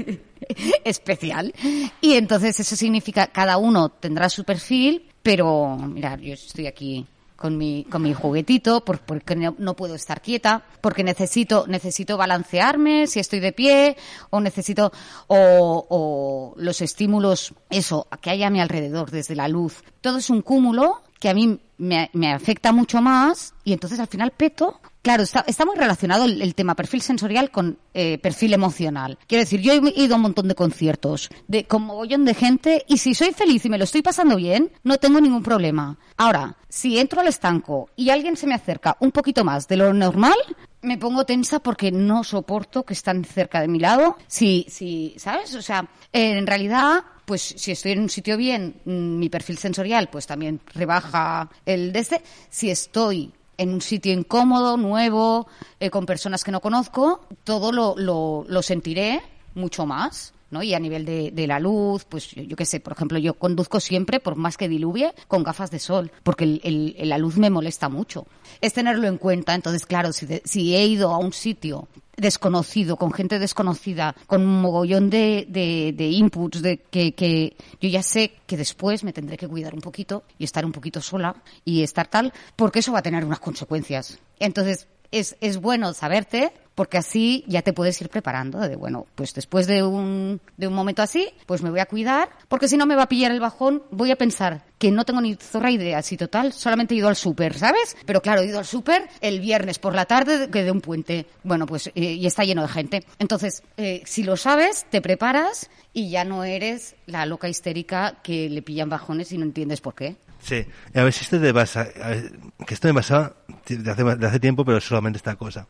especial. Y entonces eso significa cada uno tendrá su perfil, pero mira, yo estoy aquí con mi, con mi juguetito por- porque no, no puedo estar quieta, porque necesito, necesito balancearme si estoy de pie o necesito, o, o los estímulos, eso, que hay a mi alrededor, desde la luz. Todo es un cúmulo que a mí me, me afecta mucho más y entonces al final peto. Claro, está, muy relacionado el, el tema perfil sensorial con eh, perfil emocional. Quiero decir, yo he ido a un montón de conciertos de, con mogollón de gente y si soy feliz y me lo estoy pasando bien, no tengo ningún problema. Ahora, si entro al estanco y alguien se me acerca un poquito más de lo normal, me pongo tensa porque no soporto que están cerca de mi lado. Si, si, ¿sabes? O sea, en realidad, pues si estoy en un sitio bien, mm, mi perfil sensorial, pues también rebaja el de este. Si estoy en un sitio incómodo, nuevo, eh, con personas que no conozco, todo lo, lo, lo sentiré mucho más. ¿no? Y a nivel de, de la luz, pues yo, yo qué sé, por ejemplo, yo conduzco siempre, por más que diluvie, con gafas de sol, porque el- el- la luz me molesta mucho. Es tenerlo en cuenta, entonces, claro, si, de- si he ido a un sitio desconocido, con gente desconocida, con un mogollón de, de, de inputs, de que, que yo ya sé que después me tendré que cuidar un poquito y estar un poquito sola y estar tal, porque eso va a tener unas consecuencias. Entonces, es, es bueno saberte porque así ya te puedes ir preparando de bueno pues después de un de un momento así pues me voy a cuidar porque si no me va a pillar el bajón voy a pensar que no tengo ni zorra idea si total solamente he ido al súper sabes pero claro he ido al súper el viernes por la tarde de- que de un puente. Bueno pues eh, y está lleno de gente. Entonces eh, si lo sabes te preparas y ya no eres la loca histérica que le pillan bajones y no entiendes por qué. Sí, a ver si esto te pasa, a que esto me pasaba de hace, de hace tiempo, pero solamente esta cosa.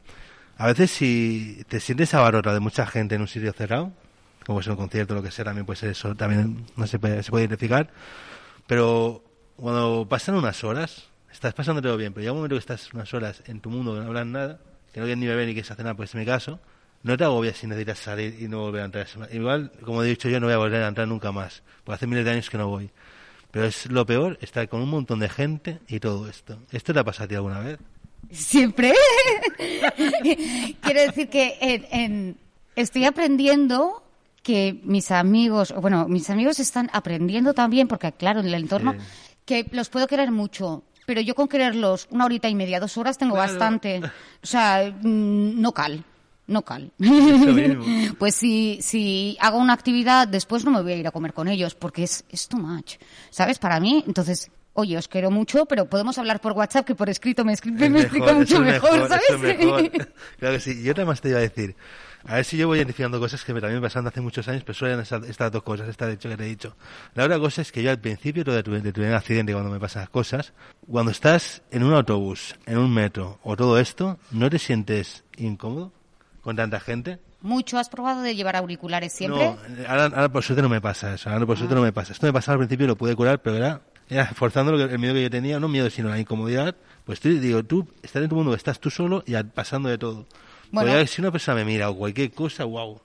A veces si te sientes abarrota de mucha gente en un sitio cerrado, como es un concierto, lo que sea, también puede ser eso, también no se puede, se puede identificar, pero cuando pasan unas horas, estás pasando todo bien, pero llega un momento que estás unas horas en tu mundo que no hablan nada, que no quieres ni beber ni quieres hacer nada, pues en mi caso, no te agobias si necesitas salir y no volver a entrar. Igual, como he dicho yo, no voy a volver a entrar nunca más, porque hace miles de años que no voy. Pero es lo peor estar con un montón de gente y todo esto. ¿Esto te ha pasado a ti alguna vez? Siempre. Quiero decir que en- en- estoy aprendiendo que mis amigos, bueno, mis amigos están aprendiendo también, porque claro, en el entorno, Sí. que los puedo querer mucho, pero yo con quererlos una horita y media, dos horas tengo Claro. bastante. O sea, mm, no cal. No cal. Pues si, si hago una actividad, después no me voy a ir a comer con ellos, porque es, es too much. ¿Sabes? Para mí, entonces, oye, os quiero mucho, pero podemos hablar por WhatsApp, que por escrito me, escri- me Es explica mejor, mucho mejor, mejor, ¿sabes? mejor. Claro que sí. Yo otra más te iba a decir. A ver si yo voy identificando cosas que me también pasan hace muchos años, pero suelen estas, estas dos cosas, esta de hecho que te he dicho. La otra cosa es que yo al principio de tu, de tu accidente, cuando me pasan las cosas, cuando estás en un autobús, en un metro o todo esto, ¿no te sientes incómodo con tanta gente? Mucho has probado de llevar auriculares siempre. No, ahora, ahora por suerte no me pasa eso, ahora por suerte no me pasa. Esto me pasaba al principio lo pude curar, pero era, era forzando lo que, el miedo que yo tenía, no miedo, sino la incomodidad. Pues tú, digo, tú estás en tu mundo, estás tú solo y pasando de todo. Bueno. Ya si una persona me mira o cualquier cosa, wow.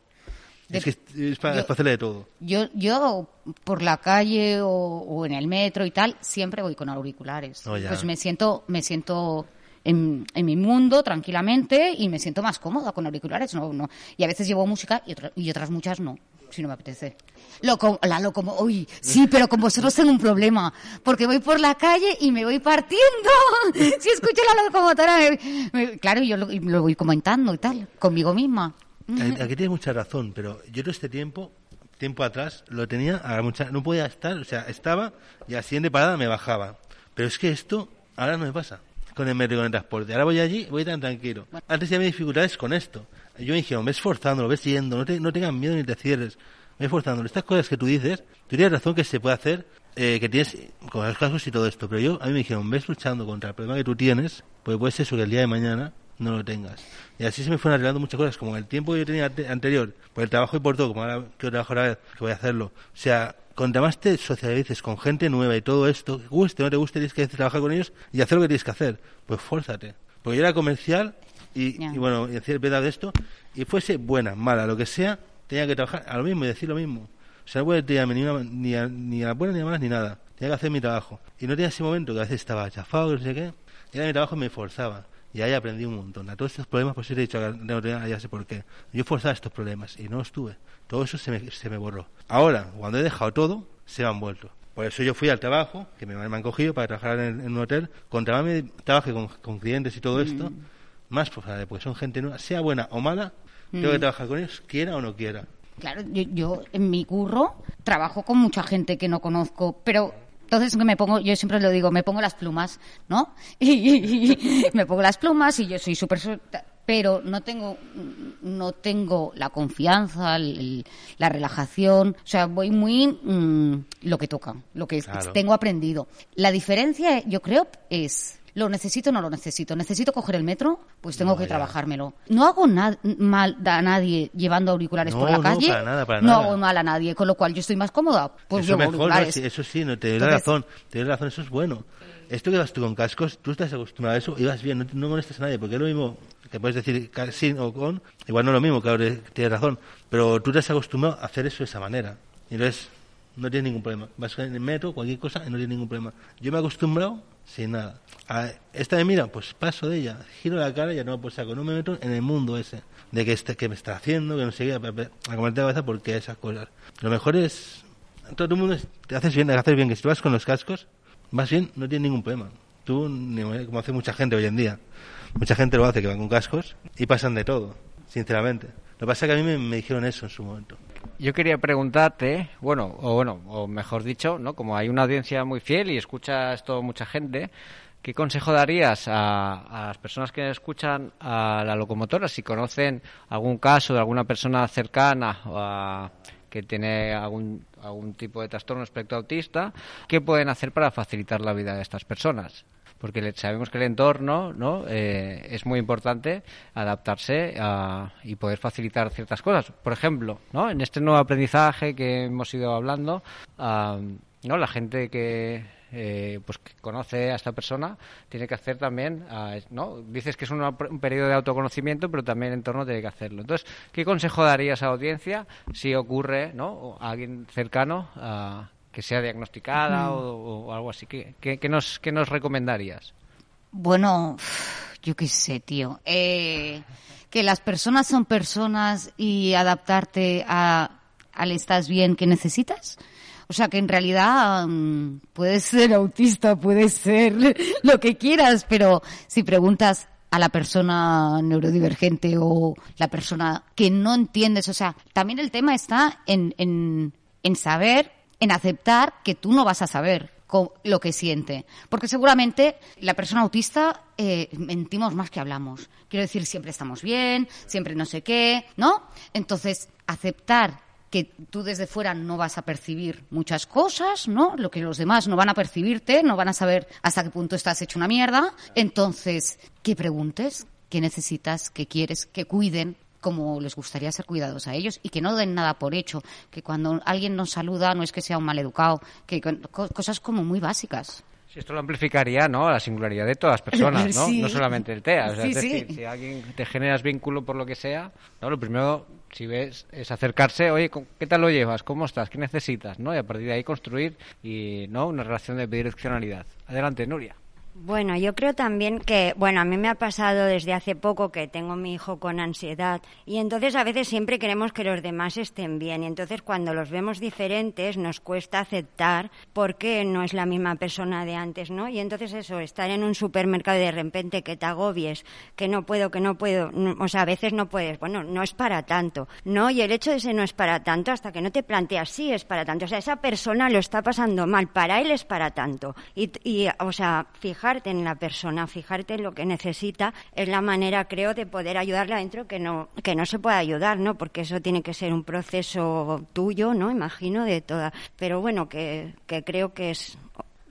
Es que es, para, yo- es para hacerle de todo. Yo, yo por la calle o, o en el metro y tal, siempre voy con auriculares. Oh, pues me siento, me siento en, en mi mundo tranquilamente y me siento más cómoda con auriculares. No, no. Y a veces llevo música y, otra- y otras muchas no, si no me apetece. Loco, la locomo, uy, sí, pero con vosotros tengo un problema, porque voy por la calle y me voy partiendo. si escucho la locomotora, me- me- claro, yo lo, lo voy comentando y tal, conmigo misma. Aquí aquí tienes mucha razón, pero yo todo este tiempo, tiempo atrás, lo tenía a mucha, no podía estar, o sea, estaba y a siguiente parada me bajaba. Pero es que esto ahora no me pasa con el metro y con el transporte. Ahora voy allí, voy tan tranquilo. Antes ya había dificultades con esto. Yo me dijeron, ves forzándolo, ves yendo, no, te, no tengas miedo ni te cierres. Ves forzándolo. Estas cosas que tú dices, tú tienes razón que se puede hacer, eh, que tienes con los casos y todo esto. Pero yo, a mí me dijeron, ves luchando contra el problema que tú tienes, pues puede ser eso que el día de mañana no lo tengas. Y así se me fueron arreglando muchas cosas, como el tiempo que yo tenía ante- anterior, por el trabajo y por todo, como ahora quiero trabajar ahora, que voy a hacerlo. O sea, cuanto más te socialices con gente nueva y todo esto, que guste o no te guste, tienes que trabajar con ellos y hacer lo que tienes que hacer. Pues fórzate. Porque yo era comercial y. Ya. y bueno, y decir verdad de esto, y fuese buena, mala, lo que sea, tenía que trabajar a lo mismo y decir lo mismo. O sea, no puede tirarme ni, una- ni, a, ni a las buenas ni a las malas ni nada. Tenía que hacer mi trabajo. Y no tenía ese momento que a veces estaba chafado, que no sé qué. Era mi trabajo y me forzaba. Y ahí aprendí un montón. A todos estos problemas, pues he dicho, no tenía- ya sé por qué. Yo forzaba estos problemas y no los tuve. Todo eso se me, se me borró. Ahora, cuando he dejado todo, se me han vuelto. Por eso yo fui al trabajo, que me, me han cogido para trabajar en, en un hotel. Contra más me trabaje con, con clientes y todo esto, Mm. Más pues, porque son gente nueva, sea buena o mala, tengo Mm. que trabajar con ellos, quiera o no quiera. Claro, yo, yo en mi curro trabajo con mucha gente que no conozco, pero entonces que me pongo, yo siempre lo digo, me pongo las plumas, ¿no? Y, me pongo las plumas y yo soy súper pero no tengo no tengo la confianza, el- la relajación, o sea, voy muy mm, lo que toca, lo que Claro. tengo aprendido. La diferencia, yo creo, es ¿Lo necesito o no lo necesito? ¿Necesito coger el metro? Pues tengo No, que ya. trabajármelo. No hago mal a nadie llevando auriculares No, por la no, calle. para nada, para no nada. hago mal a nadie, con lo cual yo estoy más cómoda. Pues eso mejor, eso sí, no te doy Entonces- razón, te doy razón, eso es bueno. Esto que vas tú con cascos, tú estás acostumbrado a eso y vas bien, no, no molestas a nadie, porque es lo mismo que puedes decir sin o con, igual no es lo mismo, claro, eh, tienes razón, pero tú te has acostumbrado a hacer eso de esa manera. Y entonces no tienes ningún problema. Vas en el metro, cualquier cosa, y no tienes ningún problema. Yo me he acostumbrado sin nada. A esta me mira, pues paso de ella, giro la cara y ya no me saco. No me meto en el mundo ese, de que, este, que me está haciendo, que no sé qué, a, a comerte la cabeza porque esas cosas. Lo mejor es todo el mundo te haces bien, te haces bien, que si tú vas con los cascos, vas bien, no tienes ningún problema. Tú, como hace mucha gente hoy en día, mucha gente lo hace, que van con cascos y pasan de todo, sinceramente. Lo que pasa es que a mí me, dijeron eso en su momento. Yo quería preguntarte, bueno, o bueno, o mejor dicho, ¿no? Como hay una audiencia muy fiel y escucha esto mucha gente, ¿qué consejo darías a, a las personas que escuchan a la locomotora si conocen algún caso de alguna persona cercana a- que tiene algún, algún tipo de trastorno espectro autista? ¿Qué pueden hacer para facilitar la vida de estas personas? Porque sabemos que el entorno no Eh, es muy importante adaptarse a- y poder facilitar ciertas cosas. Por ejemplo no en este nuevo aprendizaje que hemos ido hablando ah, no la gente que eh, pues que conoce a esta persona tiene que hacer también ah, no dices que es una- un periodo de autoconocimiento pero también el entorno tiene que hacerlo. Entonces qué consejo darías a la audiencia si ocurre no alguien cercano ah, que sea diagnosticada Mm. o, o algo así ¿Qué, qué, qué nos qué nos recomendarías Bueno, yo qué sé, tío. Eh, que las personas son personas y adaptarte a, al estás bien que necesitas. O sea que en realidad mm, puedes ser autista, puedes ser lo que quieras, pero si preguntas a la persona neurodivergente o la persona que no entiendes, o sea, también el tema está en, en, en saber, en aceptar que tú no vas a saber lo que siente. Porque seguramente la persona autista eh, mentimos más que hablamos. Quiero decir, siempre estamos bien, siempre no sé qué, ¿no? Entonces, aceptar que tú desde fuera no vas a percibir muchas cosas, ¿no? Lo que los demás no van a percibirte, no van a saber hasta qué punto estás hecho una mierda. Entonces, que preguntes qué necesitas, qué quieres, que cuiden como les gustaría ser cuidados a ellos y que no den nada por hecho, que cuando alguien nos saluda no es que sea un maleducado, que cosas como muy básicas. Si esto lo amplificaría, ¿no? La singularidad de todas las personas, ¿no? Sí. No solamente el TEA. O sea, Sí, es decir, sí. si alguien te generas vínculo por lo que sea, ¿no? Lo primero, si ves, es acercarse, oye, ¿con- ¿qué tal lo llevas? ¿Cómo estás? ¿Qué necesitas? ¿No? Y a partir de ahí construir y, ¿no? Una relación de bidireccionalidad. Adelante, Nuria. Bueno, yo creo también que, bueno, a mí me ha pasado desde hace poco que tengo mi hijo con ansiedad y entonces a veces siempre queremos que los demás estén bien y entonces cuando los vemos diferentes nos cuesta aceptar porque no es la misma persona de antes, ¿no? Y entonces eso, estar en un supermercado y de repente que te agobies, que no puedo, que no puedo, o sea, a veces no puedes, bueno, no es para tanto, ¿no? Y el hecho de ese no es para tanto hasta que no te planteas, sí es para tanto, o sea, esa persona lo está pasando mal, para él es para tanto. Y, y o sea, fijarte en la persona, fijarte en lo que necesita, es la manera, creo, de poder ayudarla dentro que no, que no se puede ayudar, ¿no? Porque eso tiene que ser un proceso tuyo, ¿no? Imagino, de toda. Pero bueno, que, que creo que es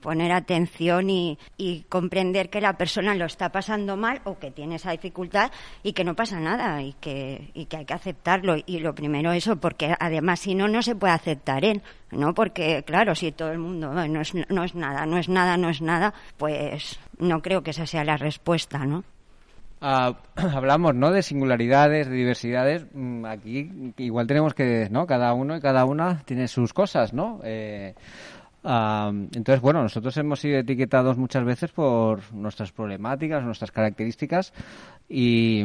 poner atención y, y comprender que la persona lo está pasando mal o que tiene esa dificultad y que no pasa nada y que, y que hay que aceptarlo. Y lo primero eso, porque además si no, no se puede aceptar él, ¿no? Porque claro, si todo el mundo "Ay, no es, no es nada, no es nada, no es nada, pues no creo que esa sea la respuesta, ¿no? Ah, hablamos, ¿no? De singularidades, de diversidades. Mm, Aquí igual tenemos que, ¿no? Cada uno y cada una tiene sus cosas, ¿no? Eh, ah, entonces, bueno, nosotros hemos sido etiquetados muchas veces por nuestras problemáticas, nuestras características y,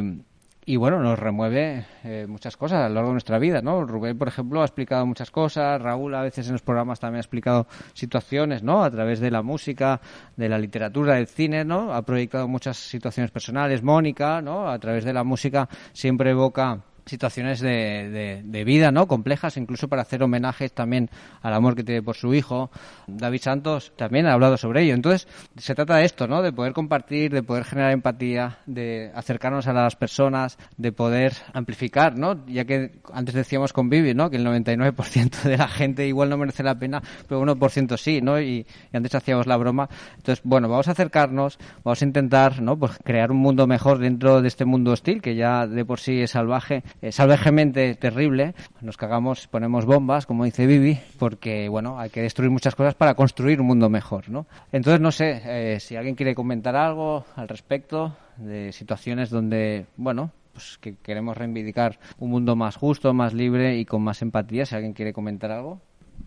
y bueno, nos remueve eh, muchas cosas a lo largo de nuestra vida, ¿no? Rubén, por ejemplo, ha explicado muchas cosas, Raúl a veces en los programas también ha explicado situaciones, ¿no? A través de la música, de la literatura, del cine, ¿no? Ha proyectado muchas situaciones personales, Mónica, ¿no? A través de la música siempre evoca situaciones de, de, vida, ¿no? Complejas, incluso para hacer homenajes también al amor que tiene por su hijo. David Santos también ha hablado sobre ello. Entonces, se trata de esto, ¿no? De poder compartir, de poder generar empatía, de acercarnos a las personas, de poder amplificar, ¿no? Ya que antes decíamos con Vivi, ¿no? Que el 99% de la gente igual no merece la pena, pero 1% sí, ¿no? Y, y antes hacíamos la broma. Entonces, bueno, vamos a acercarnos, vamos a intentar, ¿no? Pues crear un mundo mejor dentro de este mundo hostil, que ya de por sí es salvaje, eh, salvajemente terrible. Nos cagamos, ponemos bombas, como dice Vivi, porque, bueno, hay que destruir muchas cosas para construir un mundo mejor, ¿no? Entonces, no sé, eh, si alguien quiere comentar algo al respecto de situaciones donde, bueno, pues que queremos reivindicar un mundo más justo, más libre y con más empatía, si alguien quiere comentar algo.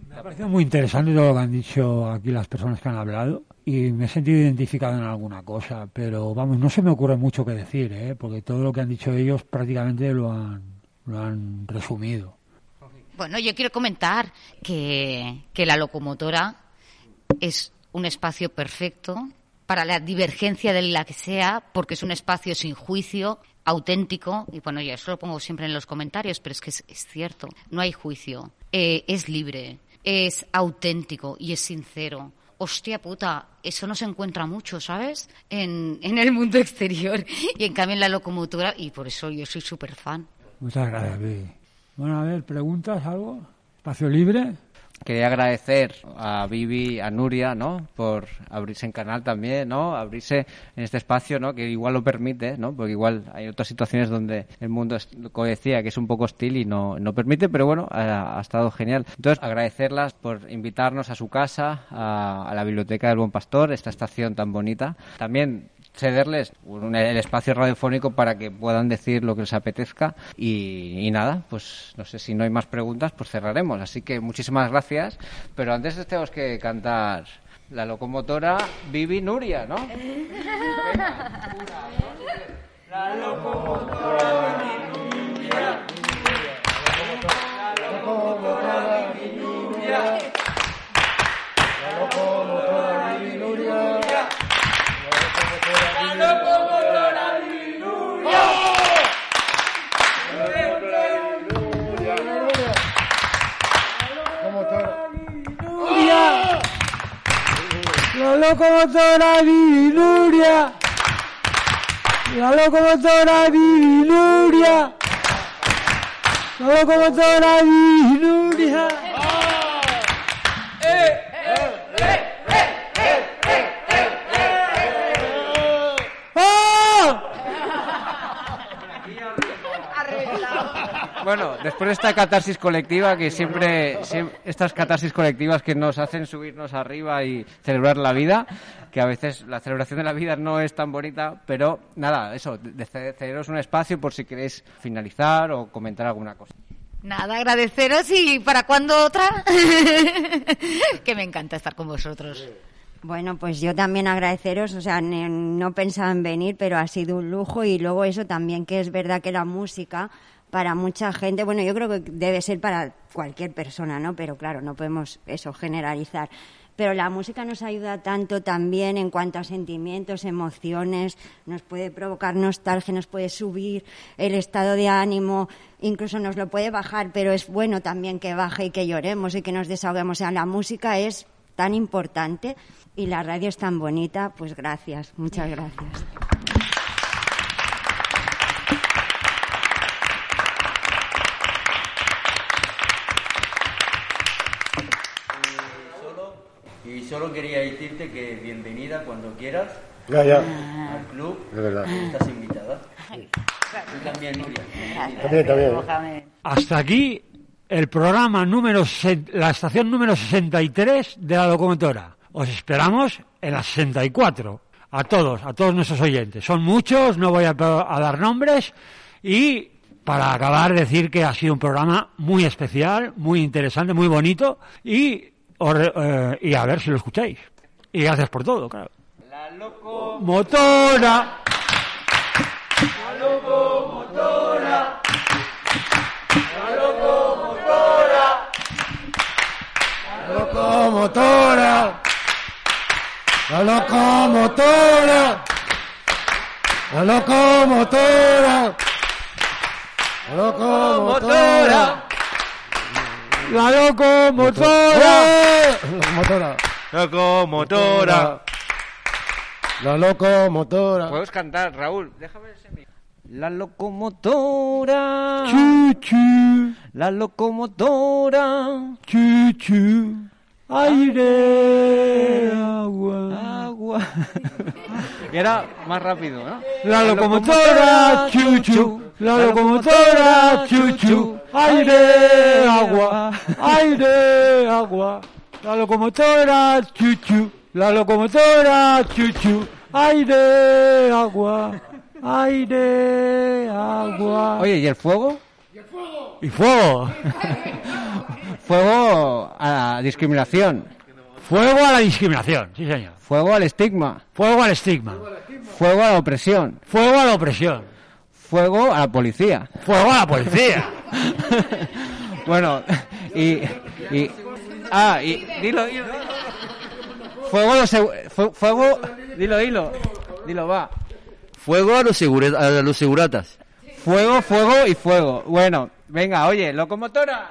Me ha parecido muy interesante todo lo que han dicho aquí las personas que han hablado y me he sentido identificado en alguna cosa, pero vamos, no se me ocurre mucho que decir, ¿eh? porque todo lo que han dicho ellos prácticamente lo han, lo han resumido. Bueno, yo quiero comentar que, que la locomotora es un espacio perfecto para la divergencia de la que sea, porque es un espacio sin juicio, auténtico, y bueno, yo eso lo pongo siempre en los comentarios, pero es que es, es cierto, no hay juicio, Eh, es libre, es auténtico y es sincero. Hostia puta, eso no se encuentra mucho, ¿sabes? En, en el mundo exterior y en cambio en la locomotora, y por eso yo soy súper fan. Muchas gracias, Vivi. Bueno, a ver, ¿preguntas algo? ¿Espacio libre? Quería agradecer a Vivi, a Nuria, ¿no? Por abrirse en canal también, ¿no? Abrirse en este espacio, ¿no? Que igual lo permite, ¿no? Porque igual hay otras situaciones donde el mundo, como decía, que es un poco hostil y no, no permite, pero bueno, ha, ha estado genial. Entonces, agradecerlas por invitarnos a su casa, a, a la Biblioteca del Buen Pastor, esta estación tan bonita. También cederles un- el espacio radiofónico para que puedan decir lo que les apetezca y, y nada, pues no sé si no hay más preguntas, pues cerraremos. Así que muchísimas gracias, pero antes tenemos que cantar la locomotora Vivi Nuria, ¿no? La locomotora Vivi Nuria. La locomotora Vivi Nuria. Locomotora Vivi Nuria. ¡Nuria! ¡La locomotora Vivinuria! ¡La locomotora Vivinuria! Después de esta catarsis colectiva que siempre, siem- estas catarsis colectivas que nos hacen subirnos arriba y celebrar la vida, que a veces la celebración de la vida no es tan bonita, pero nada, eso, de- de cederos un espacio por si queréis finalizar o comentar alguna cosa. Nada, agradeceros y ¿para cuándo otra? que me encanta estar con vosotros. Bueno, pues yo también agradeceros, o sea, ne- no pensaba en venir, pero ha sido un lujo y luego eso también que es verdad que la música para mucha gente, bueno, yo creo que debe ser para cualquier persona, ¿no? Pero claro, no podemos eso generalizar. Pero la música nos ayuda tanto también en cuanto a sentimientos, emociones, nos puede provocar nostalgia, nos puede subir el estado de ánimo, incluso nos lo puede bajar, pero es bueno también que baje y que lloremos y que nos desahoguemos. O sea, la música es tan importante y la radio es tan bonita, pues gracias, muchas gracias. Solo quería decirte que bienvenida cuando quieras Ya, ya. al club. De verdad. Estás invitada. Tú también, Nuria. También, también. Hasta aquí el programa número, se- la estación número 63 de la locomotora. Os esperamos en la 64. A todos, a todos nuestros oyentes. Son muchos, no voy a, a dar nombres. Y para acabar, decir que ha sido un programa muy especial, muy interesante, muy bonito. Y, re- eh, y a ver si lo escucháis. Y gracias por todo, claro. La loco... Motora. La locomotora. La locomotora. La locomotora. La locomotora. La locomotora. La locomotora. Locomotora. La locomotora. Puedes cantar, Raúl. Déjame ese micro. La locomotora. Chu, chu, La locomotora. chu, chu. Aire, agua. Agua. y ahora más rápido, ¿no? La locomotora, chu, chu. La locomotora, chu, chu. Aire, agua. Aire, agua. La locomotora, chu, chu. La locomotora, chu, chu. Aire, agua. Aire, agua. Oye, ¿y el fuego? Y fuego. Fuego a la discriminación. Fuego a la discriminación, sí señor. Fuego al estigma. Fuego al estigma. Fuego a la opresión. Fuego a la opresión. Fuego a la policía. Fuego a la policía. bueno, y, y. Ah, y. Dilo, dilo. Fuego a los. Fuego. Dilo, dilo. Dilo, va. Fuego a los, segure- a los seguratas. Fuego, fuego y fuego. Bueno, venga, oye, locomotora.